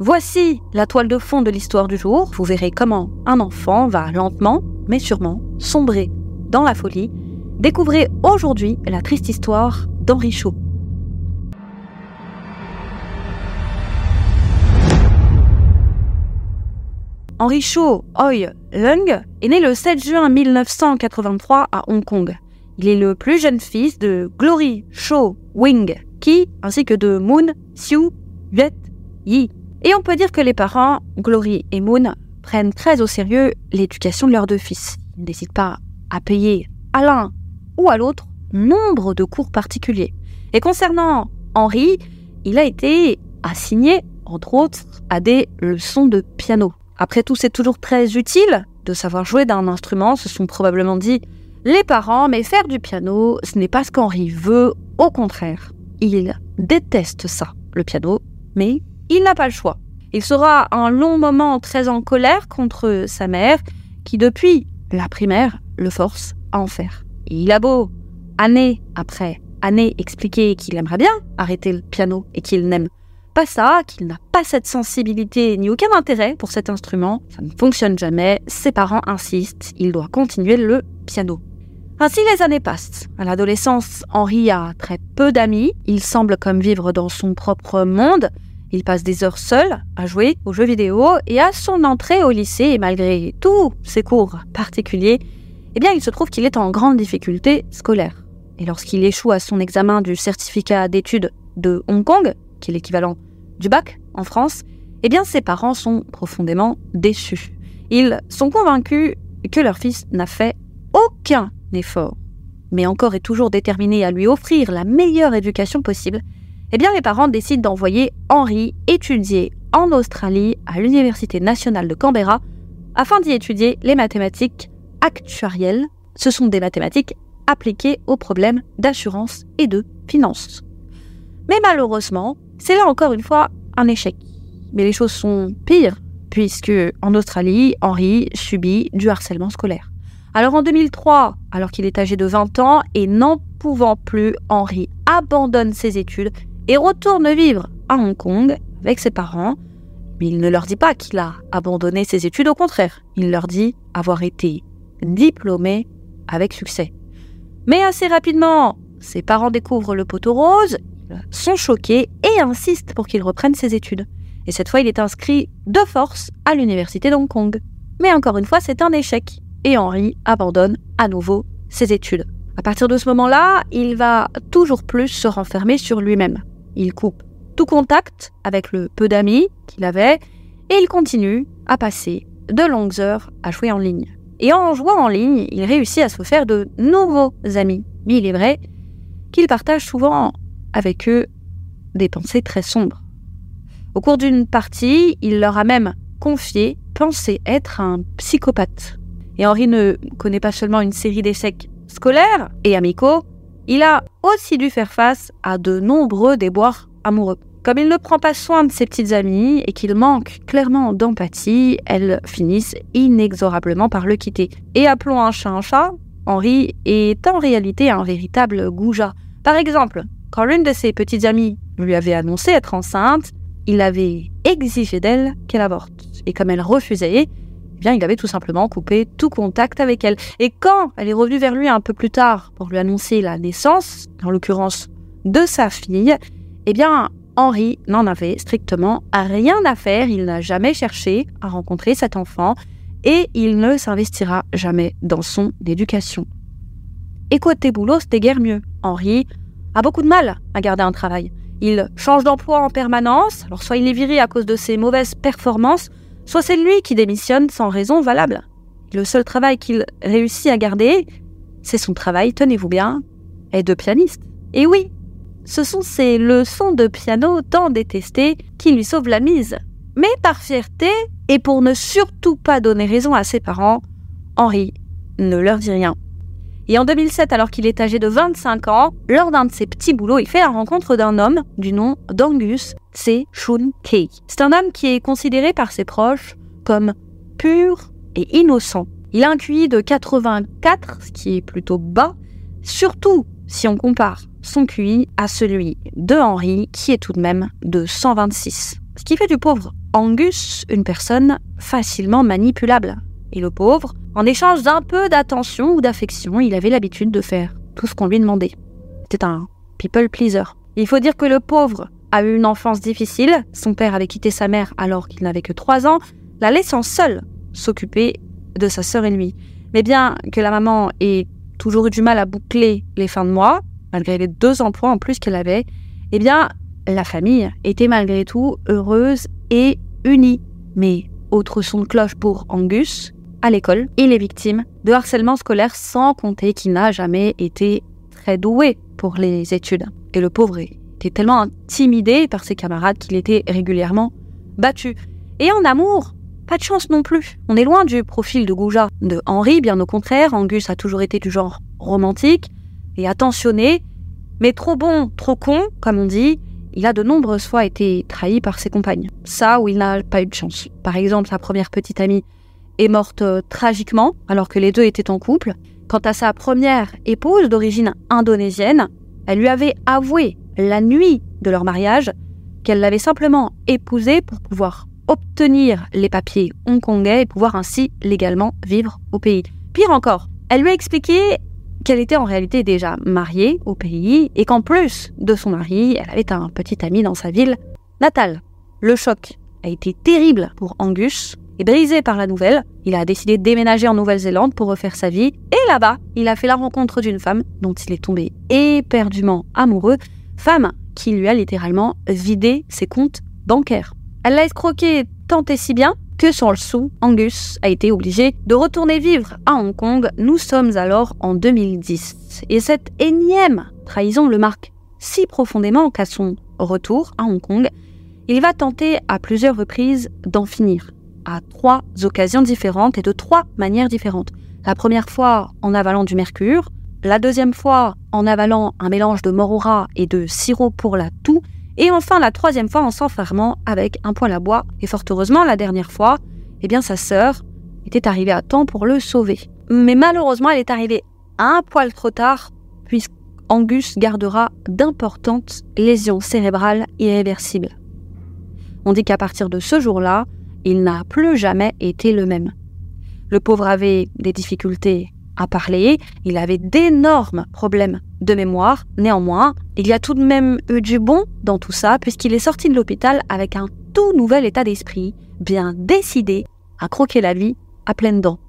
Voici la toile de fond de l'histoire du jour. Vous verrez comment un enfant va lentement, mais sûrement, sombrer dans la folie. Découvrez aujourd'hui la triste histoire d'Henri Chaud. Henri Cho Hoi Lung est né le 7 juin 1983 à Hong Kong. Il est le plus jeune fils de Glory Cho Wing Ki ainsi que de Moon Siu Yet Yi. Et on peut dire que les parents, Glory et Moon, prennent très au sérieux l'éducation de leurs deux fils. Ils n'hésitent pas à payer à l'un ou à l'autre nombre de cours particuliers. Et concernant Henri, il a été assigné, entre autres, à des leçons de piano. Après tout, c'est toujours très utile de savoir jouer d'un instrument, se sont probablement dit les parents, mais faire du piano, ce n'est pas ce qu'Henri veut, au contraire. Il déteste ça, le piano, mais il n'a pas le choix. Il sera un long moment très en colère contre sa mère, qui depuis la primaire le force à en faire. Et il a beau, année après année, expliquer qu'il aimerait bien arrêter le piano et qu'il n'aime pas ça, qu'il n'a pas cette sensibilité ni aucun intérêt pour cet instrument. Ça ne fonctionne jamais. Ses parents insistent, il doit continuer le piano. Ainsi les années passent. À l'adolescence, Henri a très peu d'amis. Il semble comme vivre dans son propre monde. Il passe des heures seul à jouer aux jeux vidéo et à son entrée au lycée, et malgré tous ses cours particuliers, eh bien, il se trouve qu'il est en grande difficulté scolaire. Et lorsqu'il échoue à son examen du certificat d'études de Hong Kong, qui est l'équivalent du bac en France, eh bien ses parents sont profondément déçus. Ils sont convaincus que leur fils n'a fait aucun effort, mais encore est toujours déterminé à lui offrir la meilleure éducation possible. Eh bien les parents décident d'envoyer Henri étudier en Australie à l'Université nationale de Canberra afin d'y étudier les mathématiques actuarielles. Ce sont des mathématiques appliquées aux problèmes d'assurance et de finance. Mais malheureusement, c'est là encore une fois un échec. Mais les choses sont pires, puisque en Australie, Henri subit du harcèlement scolaire. Alors en 2003, alors qu'il est âgé de 20 ans et n'en pouvant plus, Henri abandonne ses études et retourne vivre à Hong Kong avec ses parents. Mais il ne leur dit pas qu'il a abandonné ses études, au contraire, il leur dit avoir été diplômé avec succès. Mais assez rapidement, ses parents découvrent le poteau rose, sont choqués et insistent pour qu'il reprenne ses études. Et cette fois, il est inscrit de force à l'université d'Hong Kong. Mais encore une fois, c'est un échec. Et Henri abandonne à nouveau ses études. À partir de ce moment-là, il va toujours plus se renfermer sur lui-même. Il coupe tout contact avec le peu d'amis qu'il avait et il continue à passer de longues heures à jouer en ligne. Et en jouant en ligne, il réussit à se faire de nouveaux amis. Mais il est vrai qu'il partage souvent avec eux des pensées très sombres. Au cours d'une partie, il leur a même confié penser être un psychopathe. Et Henri ne connaît pas seulement une série d'échecs scolaires et amicaux, il a aussi dû faire face à de nombreux déboires amoureux. Comme il ne prend pas soin de ses petites amies et qu'il manque clairement d'empathie, elles finissent inexorablement par le quitter. Et appelons un chat un chat, Henri est en réalité un véritable goujat. Par exemple, quand l'une de ses petites amies lui avait annoncé être enceinte, il avait exigé d'elle qu'elle avorte. Et comme elle refusait, bien, il avait tout simplement coupé tout contact avec elle. Et quand elle est revenue vers lui un peu plus tard pour lui annoncer la naissance, en l'occurrence de sa fille, eh bien, Henri n'en avait strictement rien à faire. Il n'a jamais cherché à rencontrer cet enfant et il ne s'investira jamais dans son éducation. Et côté boulot, c'était guère mieux. Henri a beaucoup de mal à garder un travail. Il change d'emploi en permanence, alors soit il est viré à cause de ses mauvaises performances, soit c'est lui qui démissionne sans raison valable. le seul travail qu'il réussit à garder, c'est son travail, tenez-vous bien, est de pianiste. Et oui, ce sont ces leçons de piano tant détestées qui lui sauvent la mise. Mais par fierté, et pour ne surtout pas donner raison à ses parents, Henri ne leur dit rien. Et en 2007, alors qu'il est âgé de 25 ans, lors d'un de ses petits boulots, il fait la rencontre d'un homme du nom d'Angus C. Shun Kei. C'est un homme qui est considéré par ses proches comme pur et innocent. Il a un QI de 84, ce qui est plutôt bas, surtout si on compare son QI à celui de Henri, qui est tout de même de 126. Ce qui fait du pauvre Angus une personne facilement manipulable. Et le pauvre, en échange d'un peu d'attention ou d'affection, il avait l'habitude de faire tout ce qu'on lui demandait. C'était un people pleaser. Il faut dire que le pauvre a eu une enfance difficile. Son père avait quitté sa mère alors qu'il n'avait que 3 ans, la laissant seule s'occuper de sa sœur et lui. Mais bien que la maman ait toujours eu du mal à boucler les fins de mois, malgré les deux emplois en plus qu'elle avait, eh bien, la famille était malgré tout heureuse et unie. Mais autre son de cloche pour Angus, à l'école, il est victime de harcèlement scolaire sans compter qu'il n'a jamais été très doué pour les études. Et le pauvre était tellement intimidé par ses camarades qu'il était régulièrement battu. Et en amour, pas de chance non plus. On est loin du profil de Gouja. De Henri, bien au contraire, Angus a toujours été du genre romantique et attentionné, mais trop bon, trop con, comme on dit. Il a de nombreuses fois été trahi par ses compagnes. Ça où il n'a pas eu de chance. Par exemple, sa première petite amie est morte euh, tragiquement alors que les deux étaient en couple. Quant à sa première épouse d'origine indonésienne, elle lui avait avoué la nuit de leur mariage qu'elle l'avait simplement épousé pour pouvoir obtenir les papiers hongkongais et pouvoir ainsi légalement vivre au pays. Pire encore, elle lui a expliqué qu'elle était en réalité déjà mariée au pays et qu'en plus de son mari, elle avait un petit ami dans sa ville natale. Le choc a été terrible pour Angus et brisé par la nouvelle, il a décidé de déménager en Nouvelle-Zélande pour refaire sa vie et là-bas, il a fait la rencontre d'une femme dont il est tombé éperdument amoureux, femme qui lui a littéralement vidé ses comptes bancaires. Elle l'a escroqué tant et si bien que sans le sou, Angus a été obligé de retourner vivre à Hong Kong. Nous sommes alors en 2010. Et cette énième trahison le marque si profondément qu'à son retour à Hong Kong, il va tenter à plusieurs reprises d'en finir, à trois occasions différentes et de trois manières différentes. La première fois en avalant du mercure, la deuxième fois en avalant un mélange de morora et de sirop pour la toux, et enfin, la troisième fois en s'enfermant avec un poêle à bois. Et fort heureusement, la dernière fois, eh bien, sa sœur était arrivée à temps pour le sauver. Mais malheureusement, elle est arrivée un poil trop tard, puisqu'Angus gardera d'importantes lésions cérébrales irréversibles. On dit qu'à partir de ce jour-là, il n'a plus jamais été le même. Le pauvre avait des difficultés à parler, il avait d'énormes problèmes de mémoire. Néanmoins, il y a tout de même eu du bon dans tout ça, puisqu'il est sorti de l'hôpital avec un tout nouvel état d'esprit, bien décidé à croquer la vie à pleines dents.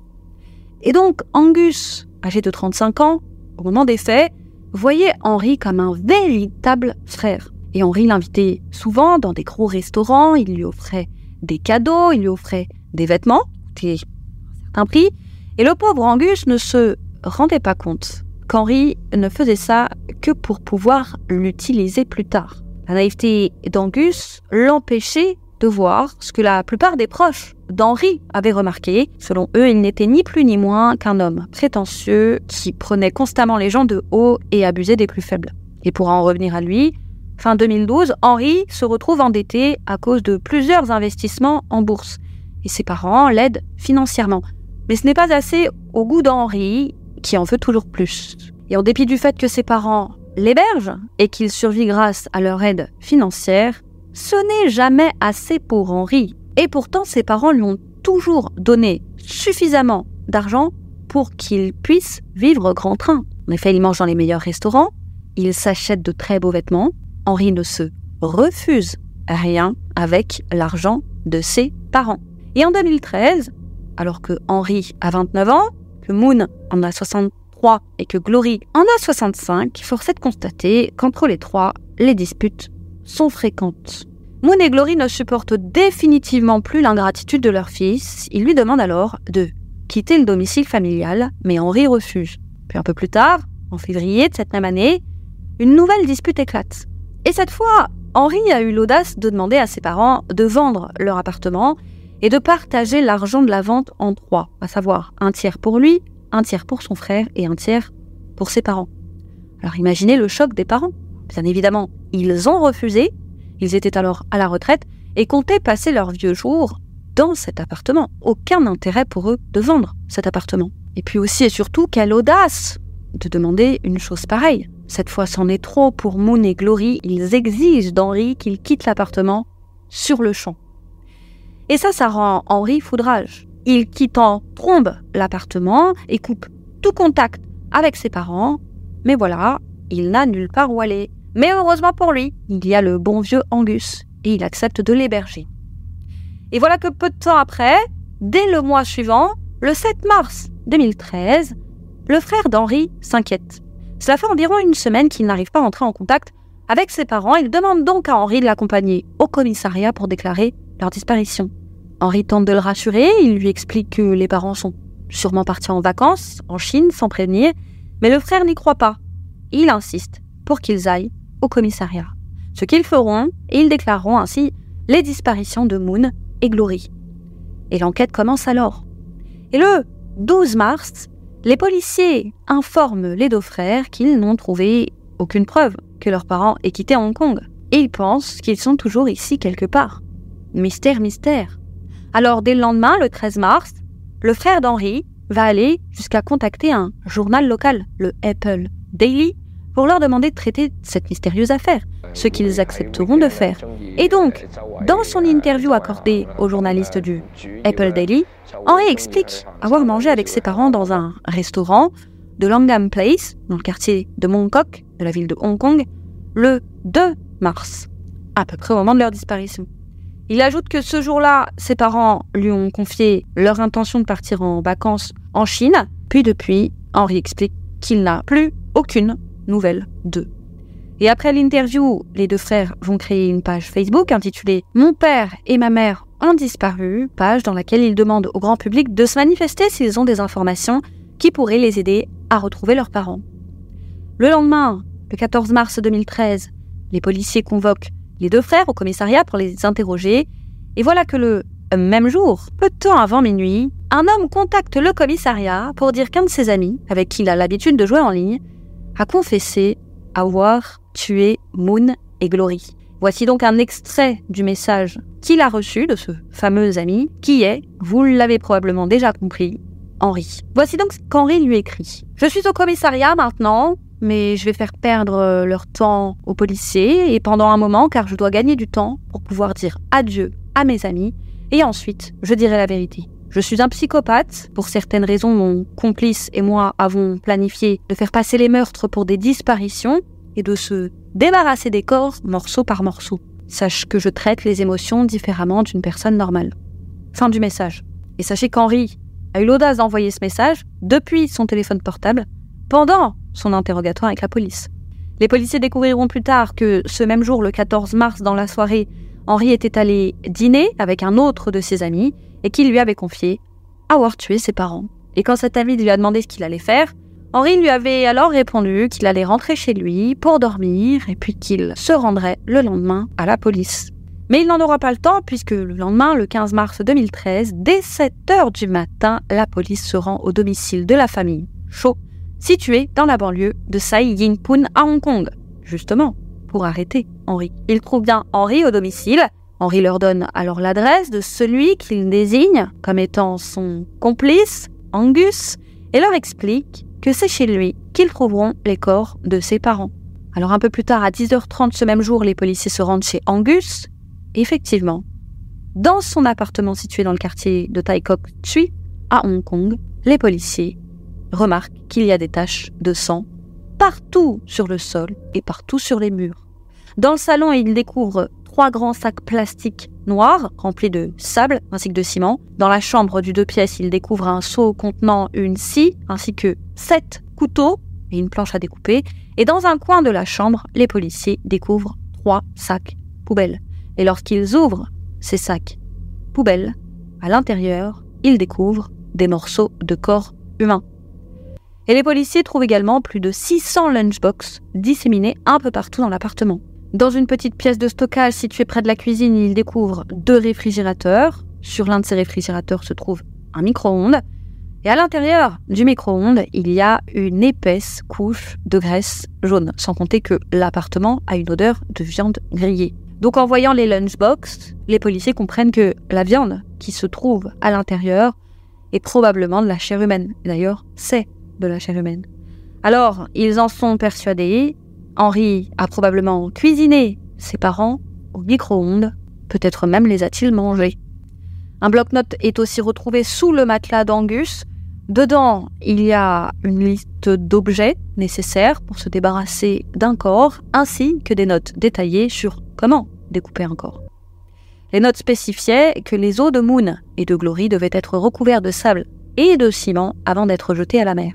Et donc, Angus, âgé de 35 ans, au moment des faits, voyait Henri comme un véritable frère. Et Henri l'invitait souvent dans des gros restaurants, il lui offrait des cadeaux, il lui offrait des vêtements, un prix, et le pauvre Angus ne se rendait pas compte qu'Henri ne faisait ça que pour pouvoir l'utiliser plus tard. La naïveté d'Angus l'empêchait de voir ce que la plupart des proches d'Henri avaient remarqué. Selon eux, il n'était ni plus ni moins qu'un homme prétentieux qui prenait constamment les gens de haut et abusait des plus faibles. Et pour en revenir à lui, fin 2012, Henri se retrouve endetté à cause de plusieurs investissements en bourse. Et ses parents l'aident financièrement. Mais ce n'est pas assez au goût d'Henri, qui en veut toujours plus. Et en dépit du fait que ses parents l'hébergent et qu'il survit grâce à leur aide financière, ce n'est jamais assez pour Henri. Et pourtant, ses parents lui ont toujours donné suffisamment d'argent pour qu'il puisse vivre grand train. En effet, il mange dans les meilleurs restaurants, il s'achète de très beaux vêtements. Henri ne se refuse rien avec l'argent de ses parents. Et en 2013, alors que Henry a 29 ans, que Moon en a 63 et que Glory en a 65, force est de constater qu'entre les trois, les disputes sont fréquentes. Moon et Glory ne supportent définitivement plus l'ingratitude de leur fils. Ils lui demandent alors de quitter le domicile familial, mais Henry refuse. Puis un peu plus tard, en février de cette même année, une nouvelle dispute éclate. Et cette fois, Henry a eu l'audace de demander à ses parents de vendre leur appartement et de partager l'argent de la vente en trois, à savoir un tiers pour lui, un tiers pour son frère et un tiers pour ses parents. Alors imaginez le choc des parents. Bien évidemment, ils ont refusé, ils étaient alors à la retraite et comptaient passer leurs vieux jours dans cet appartement. Aucun intérêt pour eux de vendre cet appartement. Et puis aussi et surtout, quelle audace de demander une chose pareille. Cette fois, c'en est trop pour Moon et Glory. Ils exigent d'Henri qu'il quitte l'appartement sur le champ. Et ça, ça rend Henri foudrage. Il quitte en trombe l'appartement et coupe tout contact avec ses parents. Mais voilà, il n'a nulle part où aller. Mais heureusement pour lui, il y a le bon vieux Angus et il accepte de l'héberger. Et voilà que peu de temps après, dès le mois suivant, le 7 mars 2013, le frère d'Henri s'inquiète. Cela fait environ une semaine qu'il n'arrive pas à entrer en contact avec ses parents. Il demande donc à Henri de l'accompagner au commissariat pour déclarer leur disparition. Henri tente de le rassurer, il lui explique que les parents sont sûrement partis en vacances en Chine sans prévenir, mais le frère n'y croit pas. Il insiste pour qu'ils aillent au commissariat. Ce qu'ils feront, et ils déclareront ainsi les disparitions de Moon et Glory. Et l'enquête commence alors. Et le 12 mars, les policiers informent les deux frères qu'ils n'ont trouvé aucune preuve que leurs parents aient quitté Hong Kong. Et ils pensent qu'ils sont toujours ici quelque part. Mystère, mystère. Alors dès le lendemain, le 13 mars, le frère d'Henri va aller jusqu'à contacter un journal local, le Apple Daily, pour leur demander de traiter cette mystérieuse affaire, ce qu'ils accepteront de faire. Et donc, dans son interview accordée au journaliste du Apple Daily, Henri explique avoir mangé avec ses parents dans un restaurant de Langham Place, dans le quartier de Mongkok, de la ville de Hong Kong, le 2 mars, à peu près au moment de leur disparition. Il ajoute que ce jour-là, ses parents lui ont confié leur intention de partir en vacances en Chine, puis depuis, Henri explique qu'il n'a plus aucune nouvelle d'eux. Et après l'interview, les deux frères vont créer une page Facebook intitulée Mon père et ma mère ont disparu, page dans laquelle ils demandent au grand public de se manifester s'ils ont des informations qui pourraient les aider à retrouver leurs parents. Le lendemain, le 14 mars 2013, les policiers convoquent les deux frères au commissariat pour les interroger, et voilà que le même jour, peu de temps avant minuit, un homme contacte le commissariat pour dire qu'un de ses amis, avec qui il a l'habitude de jouer en ligne, a confessé avoir tué Moon et Glory. Voici donc un extrait du message qu'il a reçu de ce fameux ami, qui est, vous l'avez probablement déjà compris, Henri. Voici donc ce qu'Henri lui écrit. Je suis au commissariat maintenant, mais je vais faire perdre leur temps aux policiers et pendant un moment car je dois gagner du temps pour pouvoir dire adieu à mes amis et ensuite je dirai la vérité. Je suis un psychopathe. Pour certaines raisons, mon complice et moi avons planifié de faire passer les meurtres pour des disparitions et de se débarrasser des corps morceau par morceau. Sache que je traite les émotions différemment d'une personne normale. Fin du message. Et sachez qu'Henri a eu l'audace d'envoyer ce message depuis son téléphone portable pendant son interrogatoire avec la police. Les policiers découvriront plus tard que ce même jour, le 14 mars, dans la soirée, Henri était allé dîner avec un autre de ses amis et qu'il lui avait confié avoir tué ses parents. Et quand cet ami lui a demandé ce qu'il allait faire, Henri lui avait alors répondu qu'il allait rentrer chez lui pour dormir et puis qu'il se rendrait le lendemain à la police. Mais il n'en aura pas le temps puisque le lendemain, le 15 mars 2013, dès 7 heures du matin, la police se rend au domicile de la famille Cho, située dans la banlieue de Sai Yingpun à Hong Kong, justement pour arrêter Henri. Ils trouvent bien Henri au domicile. Henri leur donne alors l'adresse de celui qu'il désigne comme étant son complice, Angus, et leur explique que c'est chez lui qu'ils trouveront les corps de ses parents. Alors un peu plus tard, à 10h30 ce même jour, les policiers se rendent chez Angus. Effectivement, dans son appartement situé dans le quartier de Tai Kok Tsui, à Hong Kong, les policiers remarquent qu'il y a des taches de sang partout sur le sol et partout sur les murs. Dans le salon, ils découvrent trois grands sacs plastiques noirs remplis de sable ainsi que de ciment. Dans la chambre du deux pièces, ils découvrent un seau contenant une scie ainsi que sept couteaux et une planche à découper. Et dans un coin de la chambre, les policiers découvrent trois sacs poubelles. Et lorsqu'ils ouvrent ces sacs poubelles, à l'intérieur, ils découvrent des morceaux de corps humains. Et les policiers trouvent également plus de 600 lunchbox disséminés un peu partout dans l'appartement. Dans une petite pièce de stockage située près de la cuisine, ils découvrent deux réfrigérateurs. Sur l'un de ces réfrigérateurs se trouve un micro-ondes. Et à l'intérieur du micro-ondes, il y a une épaisse couche de graisse jaune, sans compter que l'appartement a une odeur de viande grillée. Donc en voyant les lunchbox, les policiers comprennent que la viande qui se trouve à l'intérieur est probablement de la chair humaine. D'ailleurs, c'est de la chair humaine. Alors, ils en sont persuadés. Henri a probablement cuisiné ses parents au micro-ondes Peut-être même les a-t-il mangés. Un bloc-notes est aussi retrouvé sous le matelas d'Angus. Dedans, il y a une liste d'objets nécessaires pour se débarrasser d'un corps, ainsi que des notes détaillées sur comment découper un corps. Les notes spécifiaient que les os de Moon et de Glory devaient être recouverts de sable et de ciment avant d'être jetés à la mer.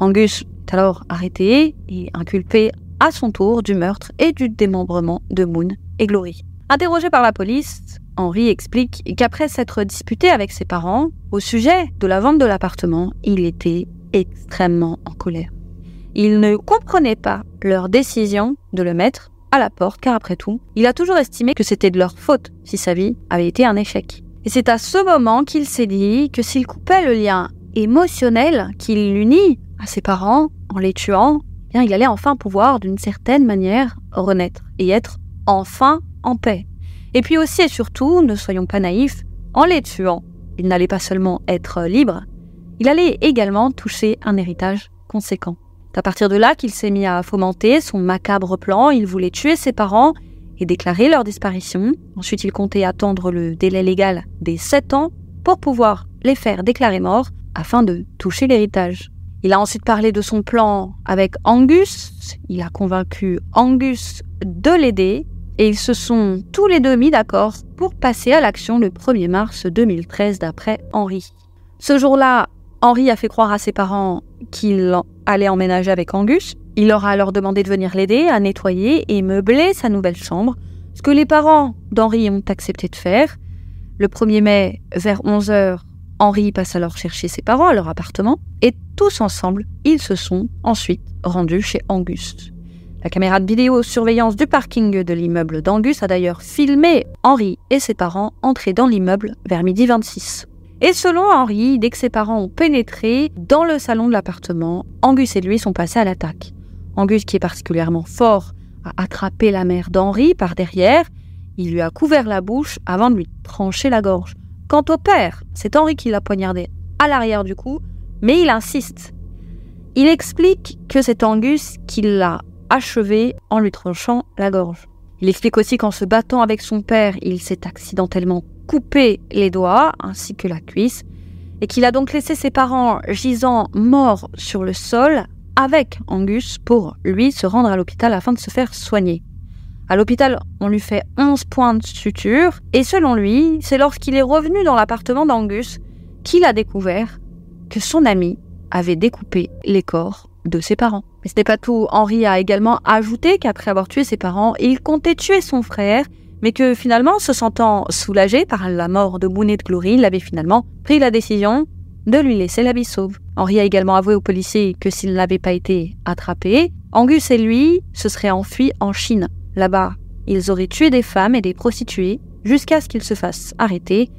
Angus est alors arrêté et inculpé à son tour du meurtre et du démembrement de Moon et Glory. Interrogé par la police, Henry explique qu'après s'être disputé avec ses parents au sujet de la vente de l'appartement, il était extrêmement en colère. Il ne comprenait pas leur décision de le mettre à la porte, car après tout, il a toujours estimé que c'était de leur faute si sa vie avait été un échec. Et c'est à ce moment qu'il s'est dit que s'il coupait le lien émotionnel qui l'unit à ses parents en les tuant, il allait enfin pouvoir, d'une certaine manière, renaître et être enfin en paix. Et puis aussi et surtout, ne soyons pas naïfs, en les tuant, il n'allait pas seulement être libre, il allait également toucher un héritage conséquent. C'est à partir de là qu'il s'est mis à fomenter son macabre plan. Il voulait tuer ses parents et déclarer leur disparition. Ensuite, il comptait attendre le délai légal des 7 ans pour pouvoir les faire déclarer morts afin de toucher l'héritage. Il a ensuite parlé de son plan avec Angus. Il a convaincu Angus de l'aider et ils se sont tous les deux mis d'accord pour passer à l'action le 1er mars 2013 d'après Henri. Ce jour-là, Henri a fait croire à ses parents qu'il allait emménager avec Angus. Il leur a alors demandé de venir l'aider à nettoyer et meubler sa nouvelle chambre, ce que les parents d'Henri ont accepté de faire. Le 1er mai, vers 11h, Henri passe alors chercher ses parents à leur appartement et tous ensemble, ils se sont ensuite rendus chez Angus. La caméra de vidéosurveillance du parking de l'immeuble d'Angus a d'ailleurs filmé Henri et ses parents entrer dans l'immeuble vers midi 26. Et selon Henri, dès que ses parents ont pénétré dans le salon de l'appartement, Angus et lui sont passés à l'attaque. Angus, qui est particulièrement fort, a attrapé la mère d'Henri par derrière. Il lui a couvert la bouche avant de lui trancher la gorge. Quant au père, c'est Henri qui l'a poignardé à l'arrière du cou, mais il insiste. Il explique que c'est Angus qui l'a achevé en lui tranchant la gorge. Il explique aussi qu'en se battant avec son père, il s'est accidentellement coupé les doigts ainsi que la cuisse et qu'il a donc laissé ses parents gisant morts sur le sol avec Angus pour lui se rendre à l'hôpital afin de se faire soigner. À l'hôpital, on lui fait 11 points de suture et selon lui, c'est lorsqu'il est revenu dans l'appartement d'Angus qu'il a découvert que son ami avait découpé les corps de ses parents. Mais ce n'est pas tout. Henri a également ajouté qu'après avoir tué ses parents, il comptait tuer son frère, mais que finalement, se sentant soulagé par la mort de Moon de Glory, il avait finalement pris la décision de lui laisser la vie sauve. Henri a également avoué aux policiers que s'il n'avait pas été attrapé, Angus et lui se seraient enfuis en Chine. Là-bas, ils auraient tué des femmes et des prostituées jusqu'à ce qu'ils se fassent arrêter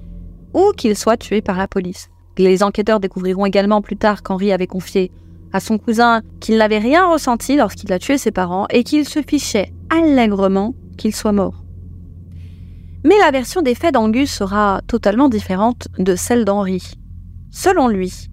ou qu'ils soient tués par la police. Les enquêteurs découvriront également plus tard qu'Henri avait confié à son cousin qu'il n'avait rien ressenti lorsqu'il a tué ses parents et qu'il se fichait allègrement qu'il soit mort. Mais la version des faits d'Angus sera totalement différente de celle d'Henri. Selon lui,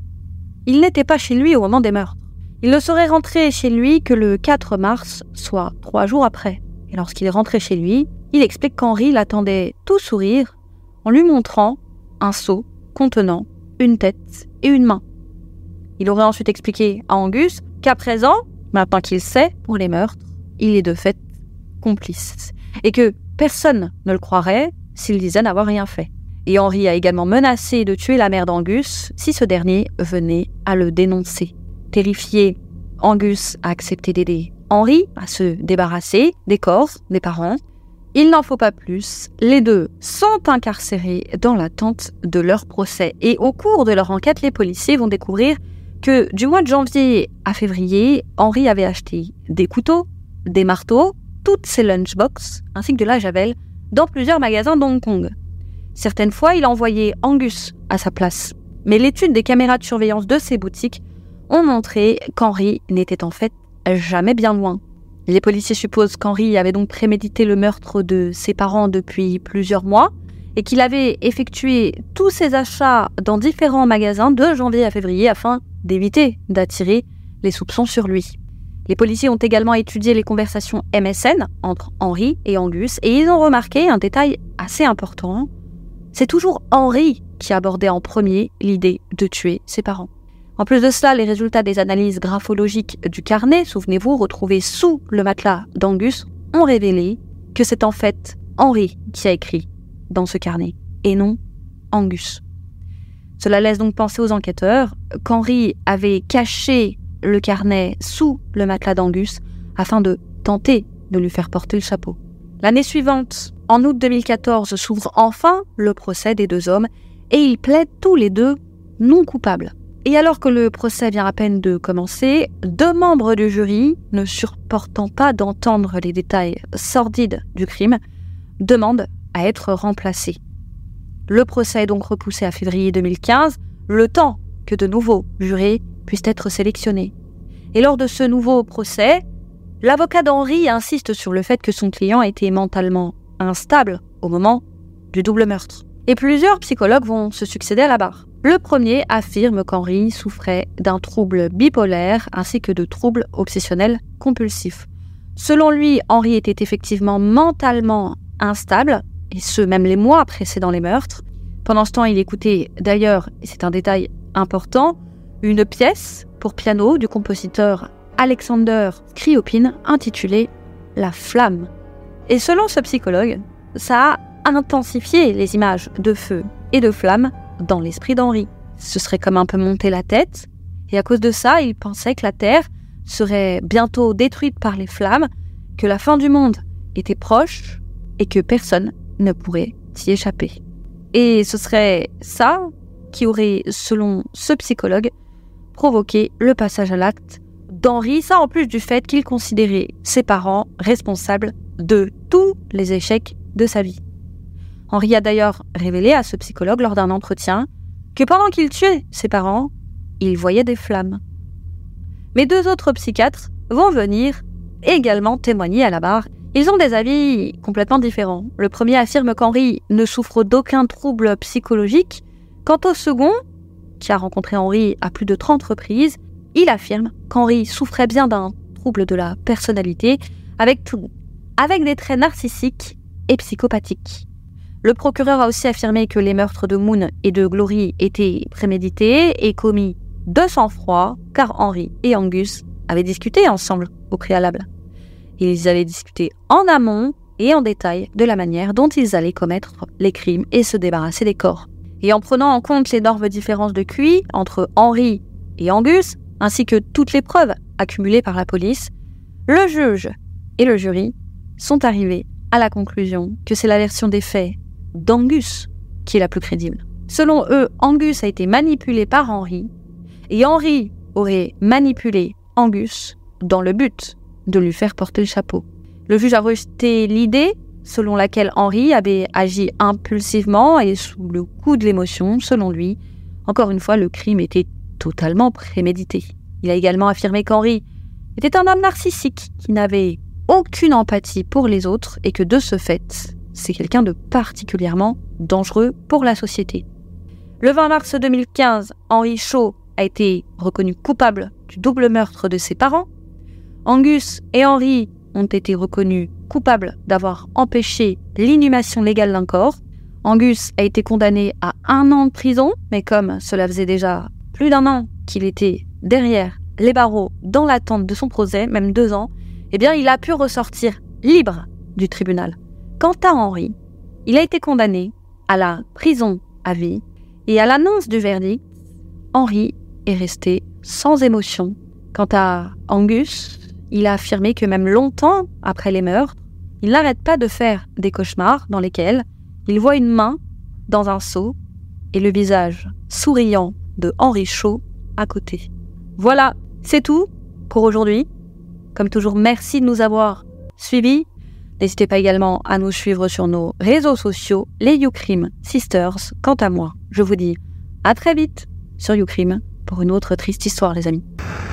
il n'était pas chez lui au moment des meurtres. Il ne serait rentré chez lui que le 4 mars, soit trois jours après. Et lorsqu'il est rentré chez lui, il explique qu'Henri l'attendait tout sourire en lui montrant un seau contenant une tête et une main. Il aurait ensuite expliqué à Angus qu'à présent, maintenant qu'il sait pour les meurtres, il est de fait complice. Et que personne ne le croirait s'il disait n'avoir rien fait. Et Henri a également menacé de tuer la mère d'Angus si ce dernier venait à le dénoncer. Terrifié, Angus a accepté d'aider Henri à se débarrasser des corps des parents. Il n'en faut pas plus, les deux sont incarcérés dans l'attente de leur procès. Et au cours de leur enquête, les policiers vont découvrir que du mois de janvier à février, Henri avait acheté des couteaux, des marteaux, toutes ses lunchbox, ainsi que de la javel, dans plusieurs magasins d'Hong Kong. Certaines fois, il envoyait Angus à sa place. Mais l'étude des caméras de surveillance de ces boutiques ont montré qu'Henri n'était en fait jamais bien loin. Les policiers supposent qu'Henri avait donc prémédité le meurtre de ses parents depuis plusieurs mois et qu'il avait effectué tous ses achats dans différents magasins de janvier à février afin d'éviter d'attirer les soupçons sur lui. Les policiers ont également étudié les conversations MSN entre Henri et Angus et ils ont remarqué un détail assez important. C'est toujours Henri qui abordait en premier l'idée de tuer ses parents. En plus de cela, les résultats des analyses graphologiques du carnet, souvenez-vous, retrouvés sous le matelas d'Angus, ont révélé que c'est en fait Henri qui a écrit dans ce carnet et non Angus. Cela laisse donc penser aux enquêteurs qu'Henri avait caché le carnet sous le matelas d'Angus afin de tenter de lui faire porter le chapeau. L'année suivante, en août 2014, s'ouvre enfin le procès des deux hommes et ils plaident tous les deux non coupables. Et alors que le procès vient à peine de commencer, deux membres du jury, ne supportant pas d'entendre les détails sordides du crime, demandent à être remplacés. Le procès est donc repoussé à février 2015, le temps que de nouveaux jurés puissent être sélectionnés. Et lors de ce nouveau procès, l'avocat d'Henri insiste sur le fait que son client était mentalement instable au moment du double meurtre. Et plusieurs psychologues vont se succéder à la barre. Le premier affirme qu'Henri souffrait d'un trouble bipolaire ainsi que de troubles obsessionnels compulsifs. Selon lui, Henri était effectivement mentalement instable, et ce même les mois précédant les meurtres. Pendant ce temps, il écoutait d'ailleurs, et c'est un détail important, une pièce pour piano du compositeur Alexander Kriopin intitulée La flamme. Et selon ce psychologue, ça a intensifié les images de feu et de flamme dans l'esprit d'Henri. Ce serait comme un peu monter la tête, et à cause de ça, il pensait que la Terre serait bientôt détruite par les flammes, que la fin du monde était proche et que personne ne pourrait y échapper. Et ce serait ça qui aurait, selon ce psychologue, provoqué le passage à l'acte d'Henri, ça en plus du fait qu'il considérait ses parents responsables de tous les échecs de sa vie. Henri a d'ailleurs révélé à ce psychologue lors d'un entretien que pendant qu'il tuait ses parents, il voyait des flammes. Mais deux autres psychiatres vont venir également témoigner à la barre. Ils ont des avis complètement différents. Le premier affirme qu'Henri ne souffre d'aucun trouble psychologique. Quant au second, qui a rencontré Henri à plus de 30 reprises, il affirme qu'Henri souffrait bien d'un trouble de la personnalité avec, avec des traits narcissiques et psychopathiques. Le procureur a aussi affirmé que les meurtres de Moon et de Glory étaient prémédités et commis de sang-froid, car Henri et Angus avaient discuté ensemble au préalable. Ils avaient discuté en amont et en détail de la manière dont ils allaient commettre les crimes et se débarrasser des corps. Et en prenant en compte l'énorme différence de QI entre Henri et Angus, ainsi que toutes les preuves accumulées par la police, le juge et le jury sont arrivés à la conclusion que c'est la version des faits d'Angus qui est la plus crédible. Selon eux, Angus a été manipulé par Henri, et Henri aurait manipulé Angus dans le but de lui faire porter le chapeau. Le juge a rejeté l'idée selon laquelle Henri avait agi impulsivement et sous le coup de l'émotion, selon lui. Encore une fois, le crime était totalement prémédité. Il a également affirmé qu'Henri était un homme narcissique qui n'avait aucune empathie pour les autres et que de ce fait, c'est quelqu'un de particulièrement dangereux pour la société. Le 20 mars 2015, Henri Shaw a été reconnu coupable du double meurtre de ses parents. Angus et Henri ont été reconnus coupables d'avoir empêché l'inhumation légale d'un corps. Angus a été condamné à un an de prison, mais comme cela faisait déjà plus d'un an qu'il était derrière les barreaux dans l'attente de son procès, même deux ans, eh bien il a pu ressortir libre du tribunal. Quant à Henri, il a été condamné à la prison à vie et à l'annonce du verdict, Henri est resté sans émotion. Quant à Angus, il a affirmé que même longtemps après les meurtres, il n'arrête pas de faire des cauchemars dans lesquels il voit une main dans un seau et le visage souriant de Henri Chaud à côté. Voilà, c'est tout pour aujourd'hui. Comme toujours, merci de nous avoir suivis. N'hésitez pas également à nous suivre sur nos réseaux sociaux, les YouCrime Sisters. Quant à moi, je vous dis à très vite sur YouCrime pour une autre triste histoire, les amis.